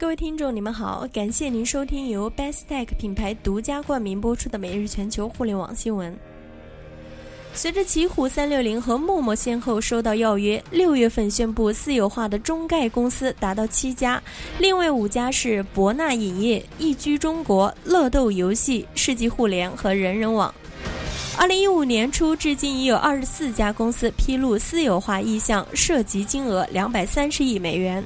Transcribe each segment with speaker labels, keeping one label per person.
Speaker 1: 各位听众，你们好，感谢您收听由 Best Tech 品牌独家冠名播出的每日全球互联网新闻。随着奇虎三六零和陌陌先后收到邀约，六月份宣布私有化的中概公司达到七家，另外五家是博纳影业、易居中国、乐豆游戏、世纪互联和人人网。二零一五年初至今，已有二十四家公司披露私有化意向，涉及金额两百三十亿美元。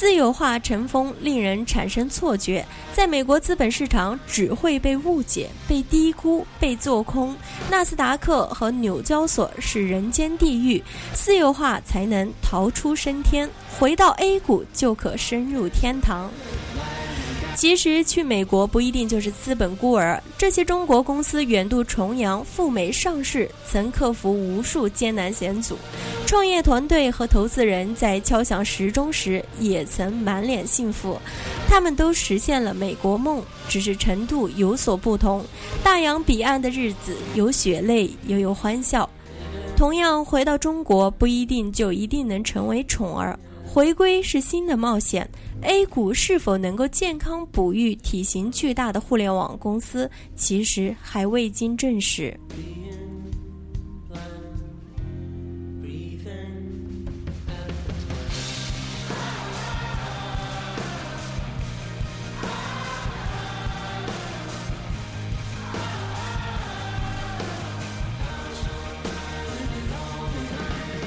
Speaker 1: 私有化成风，令人产生错觉，在美国资本市场只会被误解、被低估、被做空。纳斯达克和纽交所是人间地狱，私有化才能逃出升天，回到 A 股就可深入天堂。其实去美国不一定就是资本孤儿，这些中国公司远渡重洋赴美上市，曾克服无数艰难险阻。创业团队和投资人在敲响时钟时，也曾满脸幸福。他们都实现了美国梦，只是程度有所不同。大洋彼岸的日子，有血泪，也有欢笑。同样，回到中国不一定就一定能成为宠儿。回归是新的冒险，A 股是否能够健康哺育体型巨大的互联网公司，其实还未经证实。